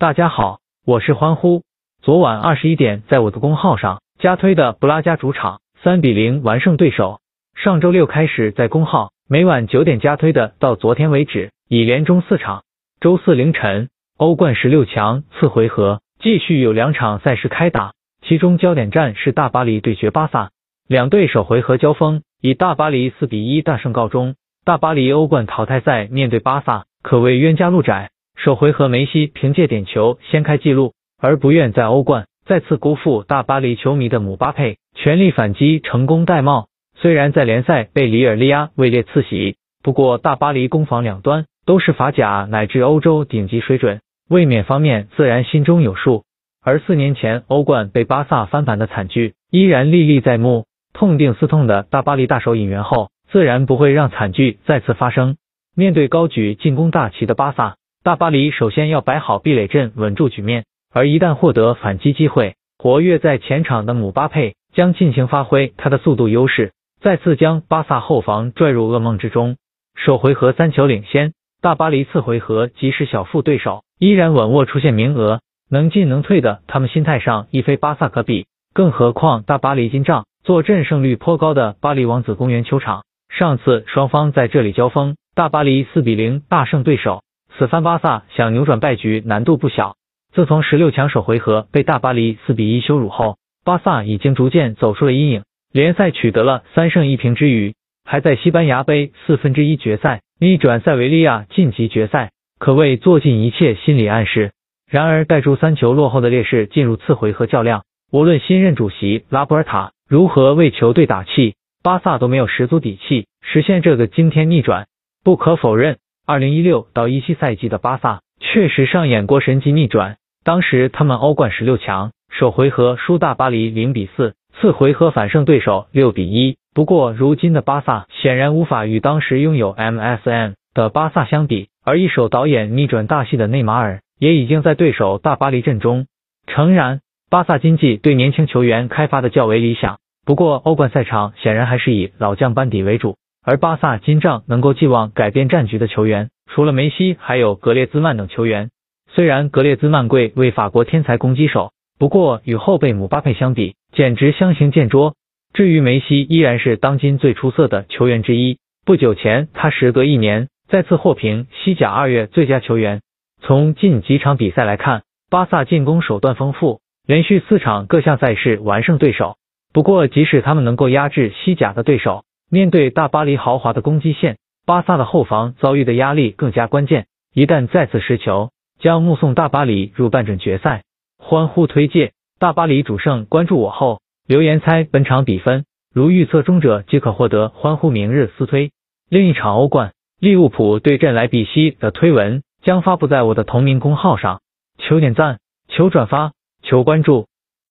大家好，我是欢呼。昨晚二十一点，在我的公号上加推的布拉加主场三比零完胜对手。上周六开始在公号每晚九点加推的，到昨天为止已连中四场。周四凌晨，欧冠十六强次回合继续有两场赛事开打，其中焦点战是大巴黎对决巴萨，两队首回合交锋以大巴黎四比一大胜告终。大巴黎欧冠淘汰赛面对巴萨，可谓冤家路窄。首回合梅西凭借点球先开纪录，而不愿在欧冠再次辜负大巴黎球迷的姆巴佩全力反击成功戴帽。虽然在联赛被里尔利亚位列次席，不过大巴黎攻防两端都是法甲乃至欧洲顶级水准，卫冕方面自然心中有数。而四年前欧冠被巴萨翻盘的惨剧依然历历在目，痛定思痛的大巴黎大手引援后。自然不会让惨剧再次发生。面对高举进攻大旗的巴萨，大巴黎首先要摆好壁垒阵，稳住局面。而一旦获得反击机会，活跃在前场的姆巴佩将尽情发挥他的速度优势，再次将巴萨后防拽入噩梦之中。首回合三球领先，大巴黎次回合即使小负对手，依然稳握出线名额，能进能退的，他们心态上亦非巴萨可比。更何况大巴黎金帐坐镇胜率颇高的巴黎王子公园球场。上次双方在这里交锋，大巴黎四比零大胜对手。此番巴萨想扭转败局难度不小。自从十六强首回合被大巴黎四比一羞辱后，巴萨已经逐渐走出了阴影，联赛取得了三胜一平之余，还在西班牙杯四分之一决赛逆转塞维利亚晋级决赛，可谓做尽一切心理暗示。然而带住三球落后的劣势进入次回合较量，无论新任主席拉波尔塔如何为球队打气。巴萨都没有十足底气实现这个惊天逆转。不可否认，二零一六到一七赛季的巴萨确实上演过神级逆转。当时他们欧冠十六强首回合输大巴黎零比四，次回合反胜对手六比一。不过，如今的巴萨显然无法与当时拥有 MSN 的巴萨相比。而一手导演逆转大戏的内马尔也已经在对手大巴黎阵中。诚然，巴萨经济对年轻球员开发的较为理想。不过，欧冠赛场显然还是以老将班底为主，而巴萨金帐能够寄望改变战局的球员，除了梅西，还有格列兹曼等球员。虽然格列兹曼贵为法国天才攻击手，不过与后辈姆巴佩相比，简直相形见拙。至于梅西，依然是当今最出色的球员之一。不久前，他时隔一年再次获评西甲二月最佳球员。从近几场比赛来看，巴萨进攻手段丰富，连续四场各项赛事完胜对手。不过，即使他们能够压制西甲的对手，面对大巴黎豪华的攻击线，巴萨的后防遭遇的压力更加关键。一旦再次失球，将目送大巴黎入半准决赛。欢呼推介大巴黎主胜，关注我后留言猜本场比分，如预测中者即可获得欢呼明日私推。另一场欧冠利物浦对阵莱比锡的推文将发布在我的同名公号上，求点赞，求转发，求关注。